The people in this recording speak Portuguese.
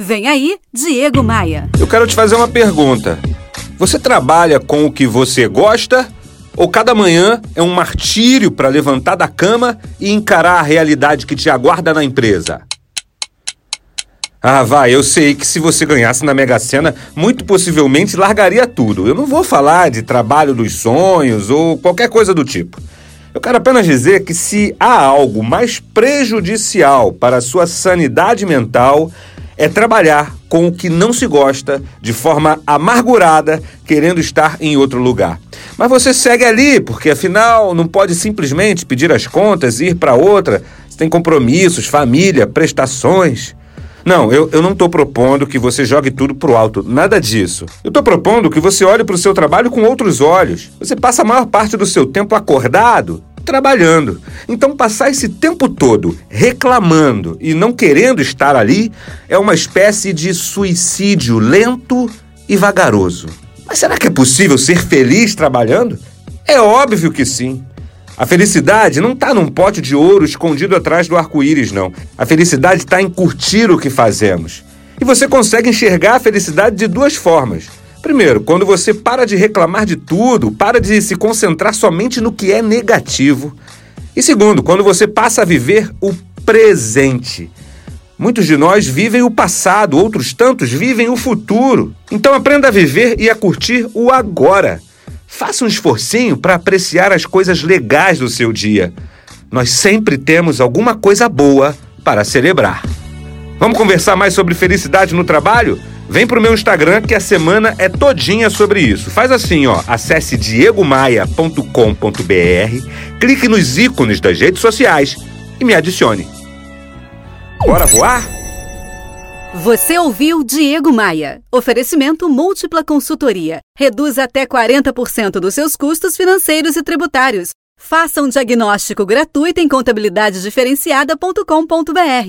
Vem aí, Diego Maia. Eu quero te fazer uma pergunta. Você trabalha com o que você gosta ou cada manhã é um martírio para levantar da cama e encarar a realidade que te aguarda na empresa? Ah, vai, eu sei que se você ganhasse na Mega Sena, muito possivelmente largaria tudo. Eu não vou falar de trabalho dos sonhos ou qualquer coisa do tipo. Eu quero apenas dizer que se há algo mais prejudicial para a sua sanidade mental, é trabalhar com o que não se gosta, de forma amargurada, querendo estar em outro lugar. Mas você segue ali, porque afinal não pode simplesmente pedir as contas e ir para outra. Você tem compromissos, família, prestações. Não, eu, eu não estou propondo que você jogue tudo pro alto, nada disso. Eu estou propondo que você olhe para o seu trabalho com outros olhos. Você passa a maior parte do seu tempo acordado, trabalhando. Então, passar esse tempo todo reclamando e não querendo estar ali é uma espécie de suicídio lento e vagaroso. Mas será que é possível ser feliz trabalhando? É óbvio que sim. A felicidade não está num pote de ouro escondido atrás do arco-íris, não. A felicidade está em curtir o que fazemos. E você consegue enxergar a felicidade de duas formas. Primeiro, quando você para de reclamar de tudo, para de se concentrar somente no que é negativo. E segundo, quando você passa a viver o presente. Muitos de nós vivem o passado, outros tantos vivem o futuro. Então aprenda a viver e a curtir o agora. Faça um esforcinho para apreciar as coisas legais do seu dia. Nós sempre temos alguma coisa boa para celebrar. Vamos conversar mais sobre felicidade no trabalho? Vem pro meu Instagram que a semana é todinha sobre isso. Faz assim, ó, acesse diegomaia.com.br, clique nos ícones das redes sociais e me adicione. Bora voar? Você ouviu Diego Maia. Oferecimento múltipla consultoria. Reduz até 40% dos seus custos financeiros e tributários. Faça um diagnóstico gratuito em contabilidadediferenciada.com.br.